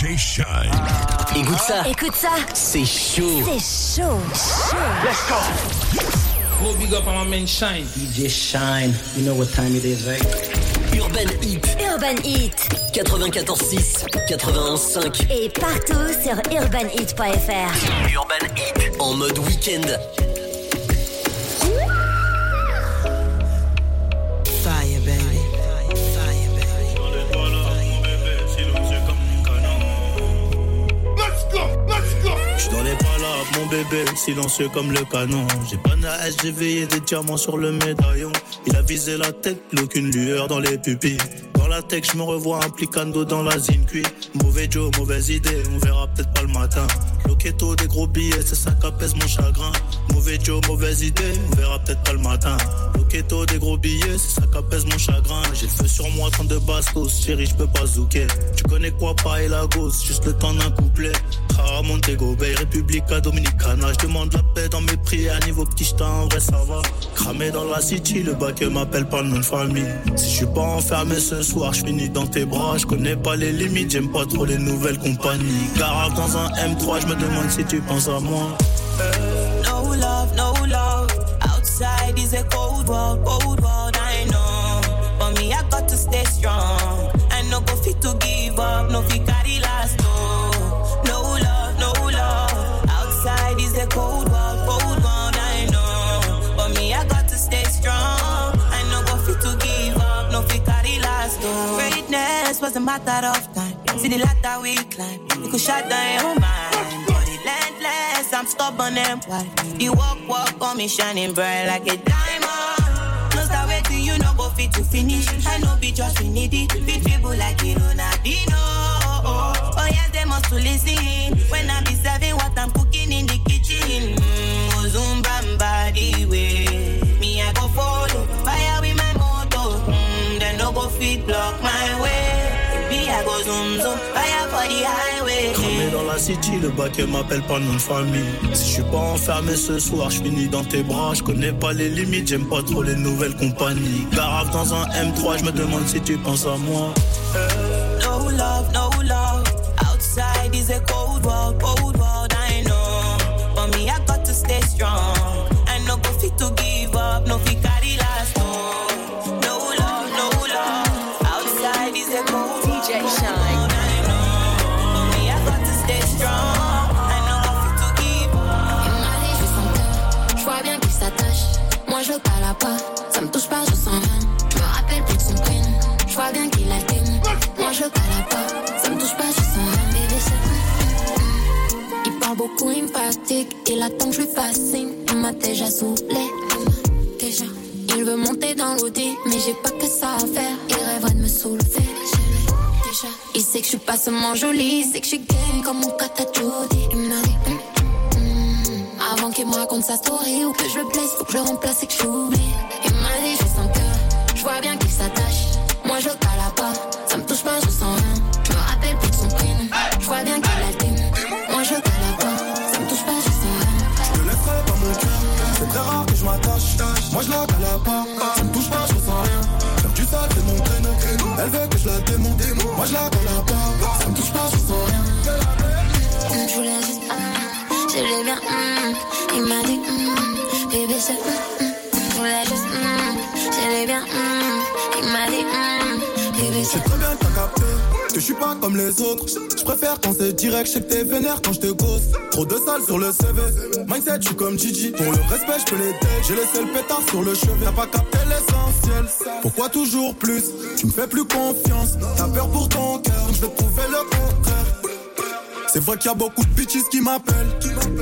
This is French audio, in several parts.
DJ Shine. Écoute ça. Écoute ça. C'est chaud. C'est chaud. Chaud. Let's go. Gros big up on my man Shine. DJ Shine. You know what time it is, right? Urban Heat. Urban Heat. 94.6, 91.5. Et partout sur urbanheat.fr. Urban Heat. En mode week-end. Dans les palabres, mon bébé, silencieux comme le canon. J'ai pas hache, j'ai veillé des diamants sur le médaillon. Il a visé la tête, aucune lueur dans les pupilles. La tech, je me revois implicando dans la zine cuit. Mauvais Joe, mauvaise idée, on verra peut-être pas le matin. Loquetto, des gros billets, c'est ça qu'apaise mon chagrin. Mauvais Joe, mauvaise idée, on verra peut-être pas le matin. Loquetto, des gros billets, c'est ça qu'apaise mon chagrin. J'ai le feu sur moi, 32 bastos, chérie, je peux pas zouker. Tu connais quoi, pas et la gosse, juste le temps d'un couplet. Ah, Montego Bay, Republica Dominicana. Je demande la paix dans mes prières, niveau petit j't'en en vrai ça va. Cramé dans la city, le bac m'appelle pas de famille. Si je suis pas enfermé ce soir, je finis dans tes bras. Je connais pas les limites, j'aime pas trop les nouvelles compagnies. Garage dans un M3, je me demande si tu penses à moi. No love, no love. Outside is a cold world, cold world, I know. For me, I got to stay strong. I no go fit to give up, no fit was a matter of time. See the ladder we climb, it could shut down your mind. But relentless, I'm stubborn and wild. You walk, walk on me shining bright like a diamond. No start waiting, you know go fit to finish. I know be just we need it. Fit people like it Ronaldinho. Oh, oh yes, they must to listen. When I be serving what I'm cooking in the kitchen. Mm, Zumba body way. Me, I go follow. Fire with my motor. Mm, then no go fit block my way. The highway. Cramé dans la city, le bac m'appelle pas nom de famille. Si je suis pas enfermé ce soir, je finis dans tes bras. Je connais pas les limites, j'aime pas trop les nouvelles compagnies. Garave dans un M3, je me demande si tu penses à moi. No love, no love. Outside is a cold world, cold world, I know. For me, I got to stay strong. I no go fit to give il attend que je signe. Il m'a déjà saoulé, déjà. Il veut monter dans l'audi, mais j'ai pas que ça à faire. Il rêverait de me soulever, déjà. Il sait que je suis pas seulement jolie, il sait que je suis game comme mon kata Jody. Il m'a dit hum, avant qu'il me raconte sa story ou que je le blesse, faut que je le remplace et que j'oublie. Il m'a dit, je cœur, je vois bien qu'il la cala pas, me touche pas, je ressens rien. C'est mon. Elle veut que je la démonte, moi je la cala pas, ça me touche pas, je ressens rien. Je voulais juste, hum, je l'ai bien, hum. il m'a dit, hum, bébé hum, hum. je voulais juste, hum, je l'ai bien, il m'a dit, C'est très bien que t'as capté que je suis pas comme les autres. Je préfère quand c'est direct, je sais que t'es vénère quand je te gosse. Trop de sales sur le CV. Mindset, je suis comme Gigi. Pour le respect, je peux les têtes. J'ai laissé le pétard sur le chevet. T'as pas capté l'essentiel. Pourquoi toujours plus? Tu me fais plus confiance. T'as peur pour ton cœur. Je vais te prouver le contraire. C'est vrai qu'il y a beaucoup de bitches qui m'appellent.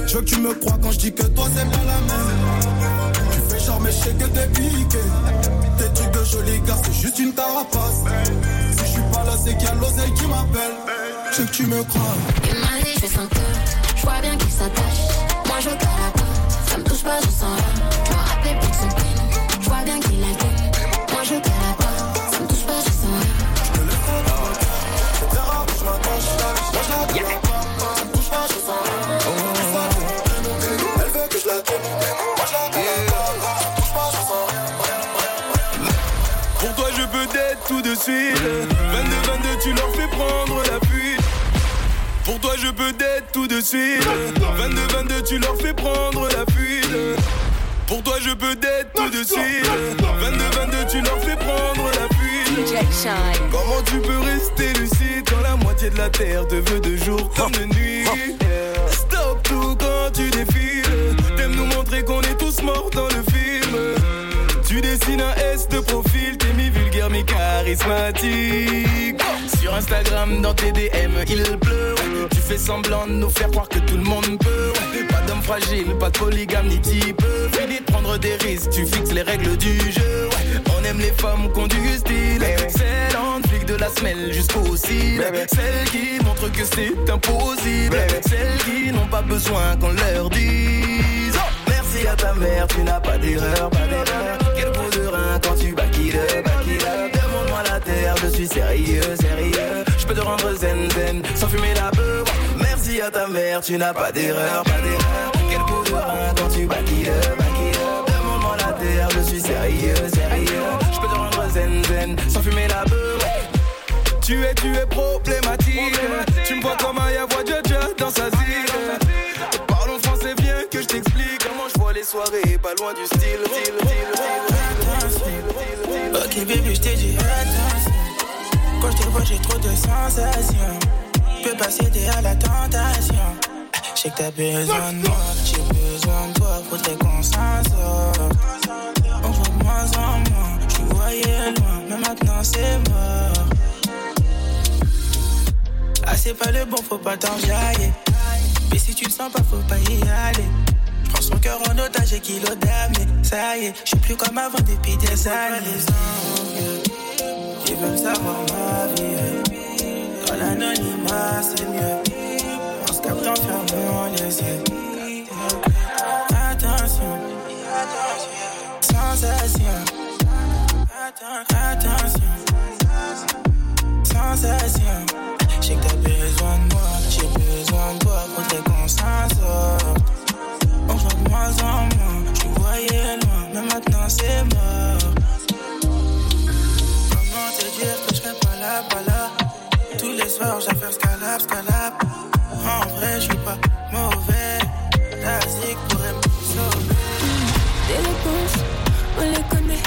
Je veux que tu me crois quand je dis que toi c'est pas la même. Tu fais genre mais je sais que t'es piqué. Tes joli gars, c'est juste une carapace. Si je suis pas là, c'est qu'il y a l'oseille qui m'appelle. Je sais que tu me crois. Il m'a dit, je son cœur, je vois bien qu'il s'attache. Moi je cala pas, ça me touche pas, je sens rien. Je me rappelle plus de son je vois bien qu'il a. Moi je Pour toi suite 22-22 tu leur fais prendre la fuite je peux d'être tout de suite. 22-22, tu leur fais prendre la fuite. Pour toi, je peux d'être tout de suite. 22-22, tu leur fais prendre la fuite. Comment tu peux rester lucide quand la moitié de la terre te veut de jour comme de nuit? Stop tout quand tu défiles. T'aimes nous montrer qu'on est tous morts dans le film. Tu dessines un S de profil, charismatique. Sur Instagram, dans tes DM, il pleut. Tu fais semblant de nous faire croire que tout le monde peut. Pas d'homme fragile, pas de polygame ni type. Fini de prendre des risques, tu fixes les règles du jeu. On aime les femmes qui ont du style. Celles en flic de la semelle jusqu'au cils. Celles qui montrent que c'est impossible. Celles qui n'ont pas besoin qu'on leur dise. Oh, merci à ta mère, tu n'as pas d'erreur, pas d'erreur. Quel coup de rein quand tu back it up, suis sérieux, sérieux. Je peux te rendre zen, zen, sans fumer la beuh. Merci à ta mère, tu n'as pas d'erreur, pas d'erreur. Quel coup de rein quand tu it up. Demande-moi la terre, je suis sérieux, sérieux. Je peux te rendre zen, zen, sans fumer la beuh. Tu es, tu es problématique. Trop de sensations. Peux pas céder à la tentation. Je sais que t'as besoin de moi J'ai besoin de toi Faudrait qu'on s'en sorte On voit de moins en moins te voyais loin Mais maintenant c'est mort. Ah c'est pas le bon faut pas t'enjailler. Mais si tu le sens pas faut pas y aller. Prends son cœur en otage et kilo d'âme ça y est, je suis plus comme avant depuis des années Qui veulent savoir ma vie. Dans l'anonymat c'est mieux. On se capte en les yeux. Attention. Sensation Attention. Sensation Je sais que t'as besoin de moi. J'ai besoin de toi qu'on s'en sorte on voit de moins en moins, je voyais loin, mais maintenant c'est mort. Dire que je serai pas là, pas là Tous les soirs j'affaire scalap, scalap. En vrai, je suis pas mauvais. La zig pourrait me sauver. Des réponses, on les connaît.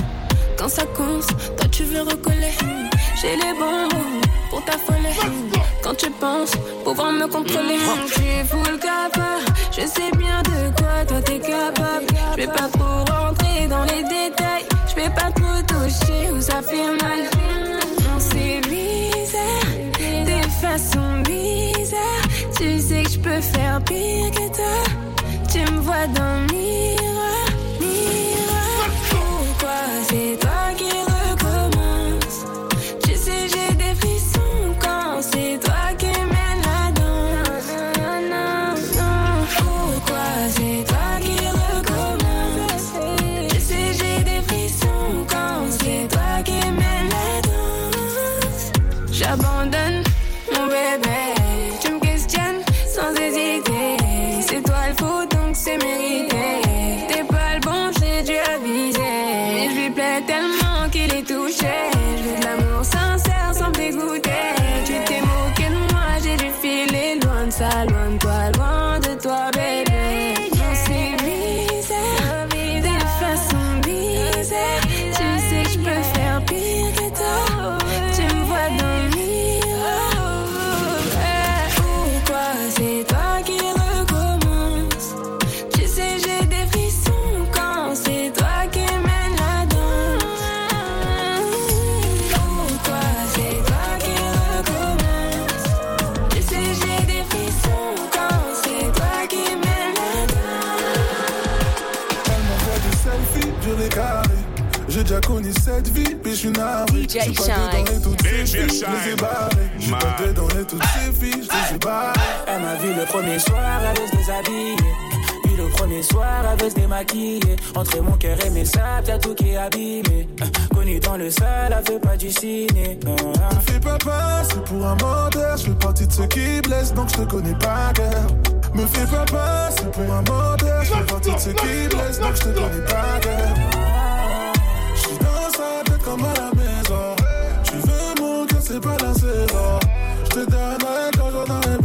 Quand ça compte, toi tu veux recoller. J'ai les bons mots pour t'affoler. Quand tu penses pouvoir me contrôler, tu es full capable. Je sais bien de quoi toi t'es capable. Je vais pas trop rentrer dans les détails. Je vais pas des façons bizarres. Tu sais que je peux faire pire que toi. Tu me vois dans le miroir, miroir. Pourquoi c'est toi carré. J'ai déjà connu cette vie, puis je suis navré. DJ J'suis pas Shine. dedans et toutes ces filles, je les ai Shine. barrées. J'suis pas dedans et toutes ces filles, je les ai barrées. Elle m'a vu le premier soir, elle veut se déshabiller. Puis le premier soir, elle veut se démaquiller. Entre mon cœur et mes sables, y'a tout qui est abîmé. Euh, Connu dans le sale, elle veut pas du ciné. Euh, euh. Me fais pas passer pour un menteur, je fais partie de ceux qui blessent, donc je te connais pas cœur. Me fais pas passer pour un menteur, je fais partie de ceux qui blessent, donc je te connais pas cœur. À. Tu veux mon cœur, c'est pas la saison. Je te j'en aurai besoin.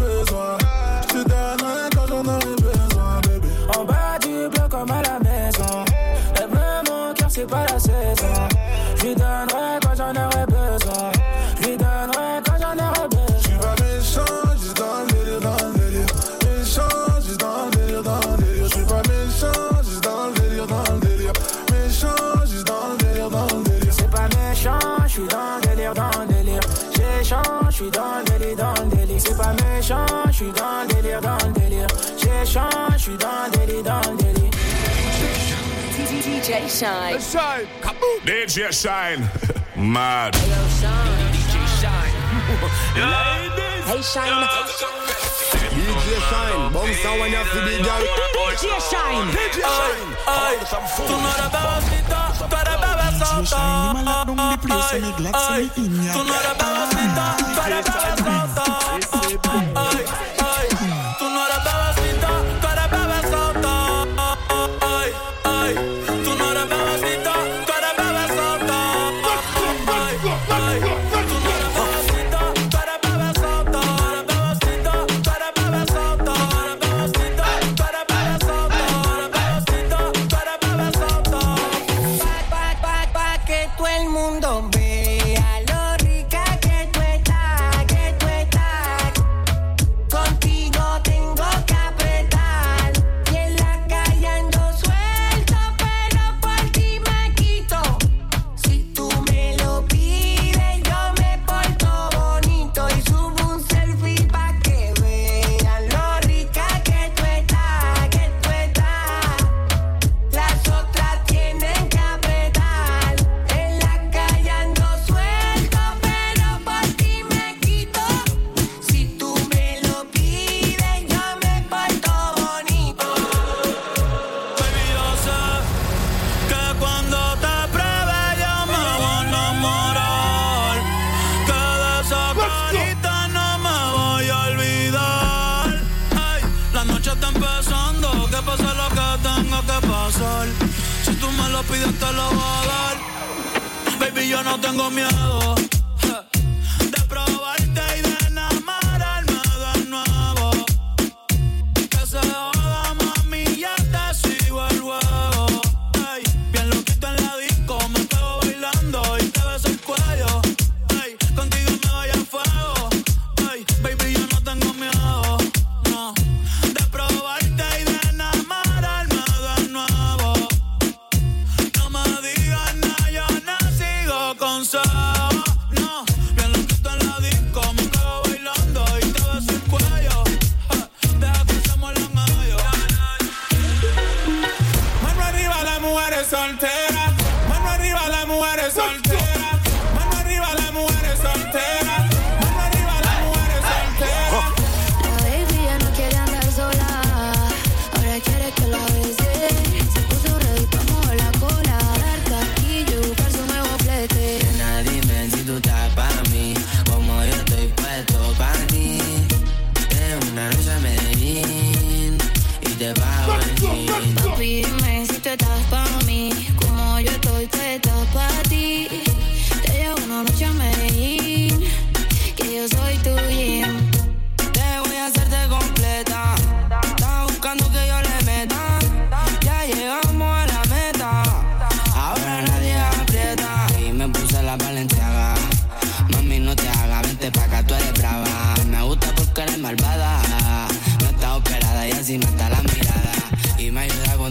change, je suis dans le délire, dans le délire. J'échange, je suis dans le délire, dans le délire. DJ Shine. Shine. Kaboom. DJ Shine. Mad. Hello, Shine. DJ Shine. Ladies. Hey, Shine. DJ Shine, you. DJ Shine, DJ Shine. Ay, tú no eres tú tú tú.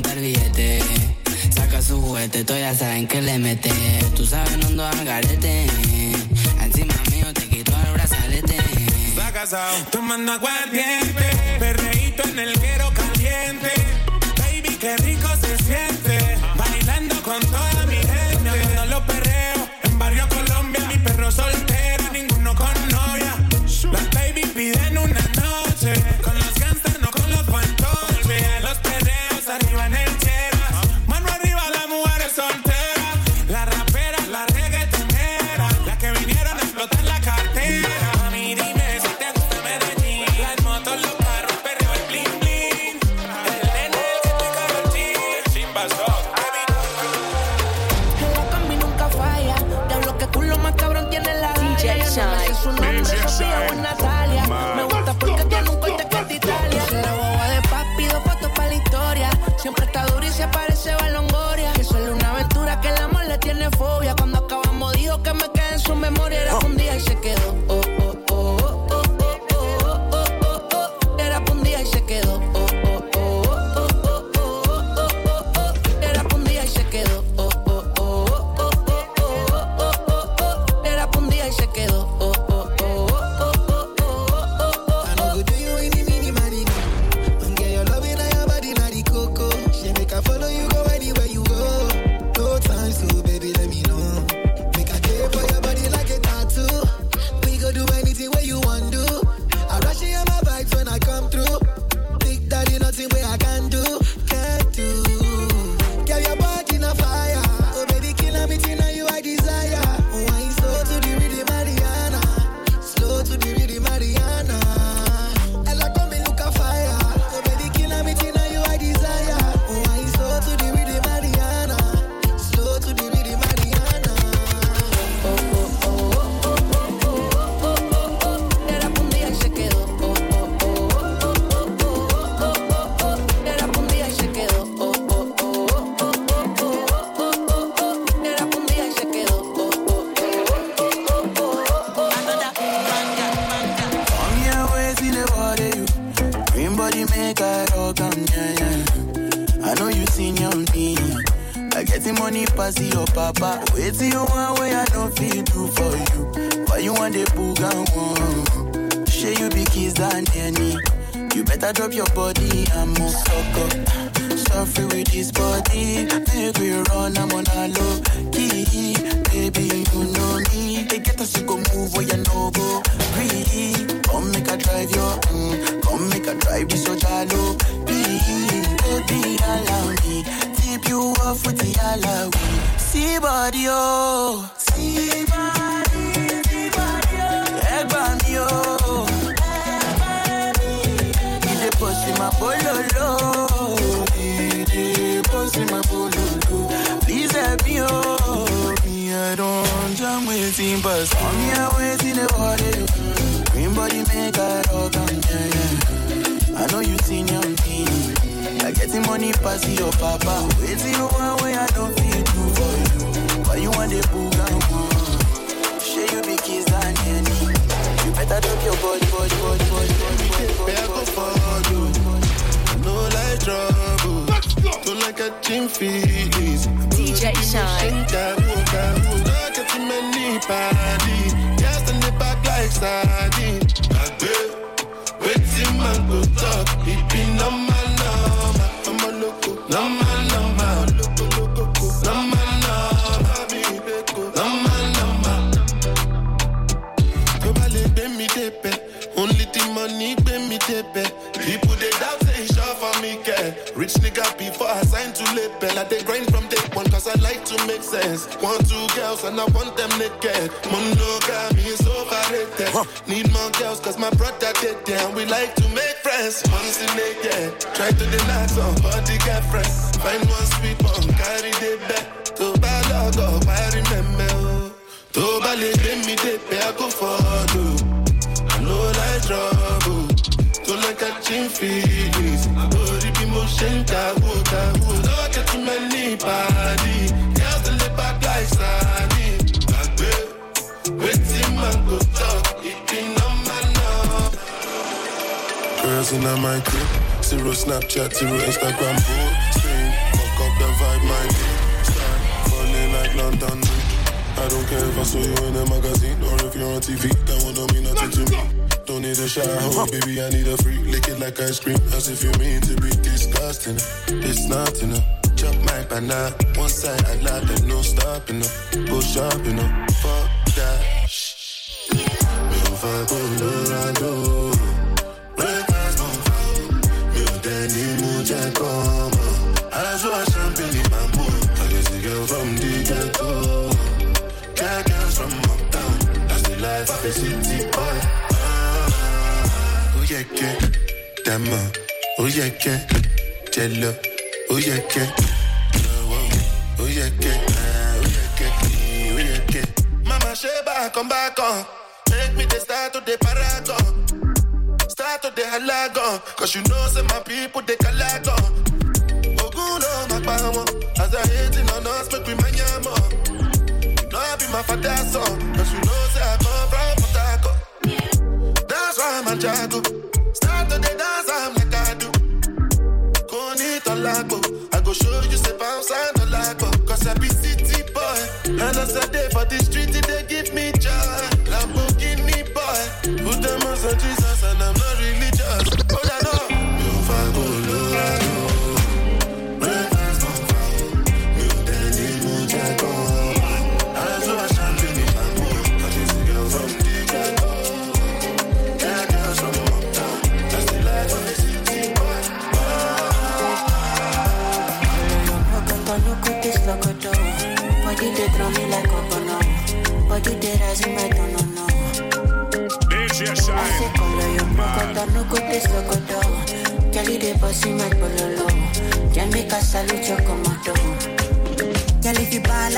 billete. Saca su juguete, todos ya saben que le mete. Tú sabes, no ando. Encima mío te quito el brazalete. Está casado, tomando aguardiente. Perreíto en el guero caliente. Baby, qué rico se siente. Bailando con toda mi gente. I the money pass your papa. Wait till you way I don't feel do for you. Why you want the boogan one? Share you be kiss than any. You better drop your body and move suck up. Suffer with this body. Make we run, I'm on a low key. Baby, you know me. They get us to go move where you know go. Breathe. Come make a drive your, mm. come make a drive this so jalo. Please, baby, allow me. Tip you off with the alawi. See body, oh. See body, see body, oh. Egg me, oh. Push in my bololo. Push in my bololo. Please help me, oh. Me, I don't jam but some me, I money pass your papa. Wait till you want way I don't feel do for you. Why you want the? Share you be kiss and any. You better drop your body, body, body, body, body, body, body, body, body, body. No like trouble. Don't like a gym fees. DJ Shine. Don't get too many party. Yes, and the back like sardine. Sense. One, two girls and I want them naked. Monogamy is overrated. Need more girls cause my brother did them. We like to make friends. Once in naked. Try to deny some body get friends. Find one sweet one, carry the back. To bad log up, I remember. Tó bá lè gbé mi débẹ̀, I go follow. I know like trouble. Don't like catching feelings. Orí bí mo ṣe ń dáwó dáwó. Don't Girls in my crib. Zero Snapchat, zero Instagram, posting. Fuck up the vibe, my dear. Start falling like London Bridge. I don't care if I saw you in a magazine or if you're on TV. That one don't mean nothing to me. Don't need a shower, oh, baby. I need a freak. Lick it like ice cream, as if you mean to be disgusting. It's not enough. Chop my banana. One side I lie, there's no stopping up. Go shopping up. Fuck that. Mi ò fẹ́ kó lóra lò. Champagne in my mood. I just girl from the ghetto. From uptown. That's the life city boy. Oh yeah. Oh yeah, yeah. Oh yeah. Oh, yeah. Ah, Oh yeah. Mama Sheba, come back on. Make me the start to the paragon. Start to the halagon. Cause you know, say my people, they calagon. Oguno, my power. As I hate hating on us, make we manyamo. You know I be my father's son. Cause you know, say I come from Harcourt. That's why I'm a jago. Start to the dance, I'm like I do. Koni tolago. I go show you say bounce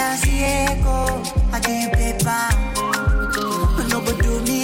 I can't play back. But nobody do me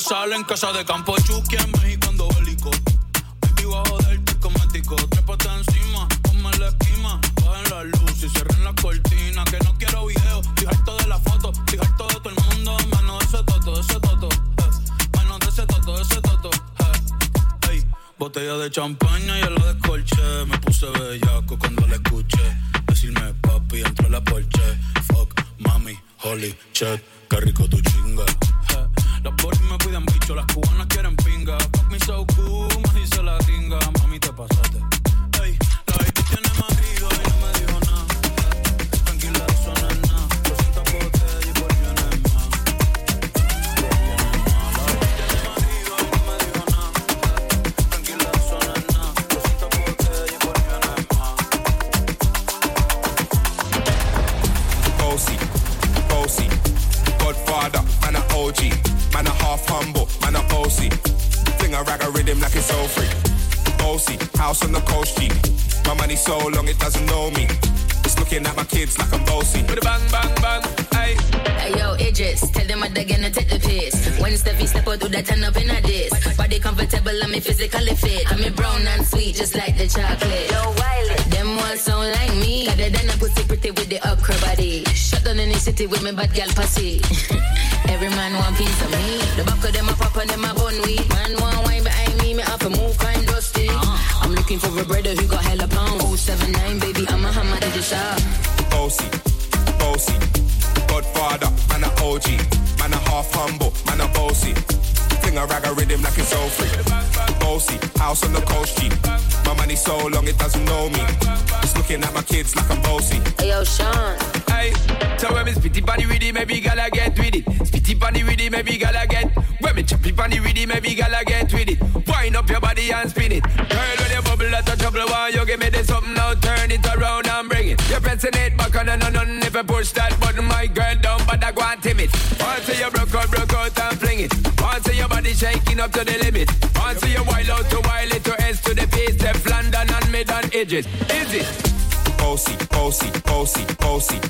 pero no le salen. Casa de campo, Chucky en México, ando bélico. Baby, bajo del cosmético. Trépate encima, ponme la esquima. Bajen la luz y cierren la cortina. Que no quiero video, harto de la foto. Harto de todo el mundo, menos de ese toto, de ese toto. eh. Menos de ese toto, de ese toto. eh. Ey, botella de champaña y la descolché. Me puse bellaco cuando la escuché. Decirme papi, entró la porche. Fuck, mami, holy shit, qué rico tu house on the coast G. My money so long it doesn't know me. It's looking at my kids like I'm bossy. With a bang, bang, bang, hey. Hey yo, Idris, tell them what they're gonna take the piss. When Steffi step out, do that turn up in a diss. Body comfortable, I'm physically fit. I'm brown and sweet, just like the chocolate. Yo, Wiley, them ones sound like me. Got it done a pussy pretty with the upper body. Shut down in the city with me bad gal pussy. Every man want piece of me. The back of them a pop and them a bun weed. Man want wine behind me, me have to move kind dusty. I'm looking for a brother who got hella pound. 079, baby, I'm a hammer to the shop. Bossy, bossy, Godfather, man a OG, man a half humble, man a bossy. Fling a rag a rhythm like it's all free. Bossy, house on the coast G. My money so long it doesn't know me. It's looking at my kids like I'm bossy. Hey yo, Sean. Hey, so when me spitty bunny with it, maybe gala get with it. Spitty bunny with it, maybe gala get. When me choppy bunny with it, maybe gala get with it. Wind up your body and spin it. Of you give me this something now? Turn it around and bring it. You're pressing it back on and on if you push that button, my girl down, but I go and timid. Once you broke out, broke out and fling it. Once your body shaking up to the limit. Once you wild out to wild it to S to the base, Steph London and mid on edges. Is it? Bossy, bossy, bossy, bossy,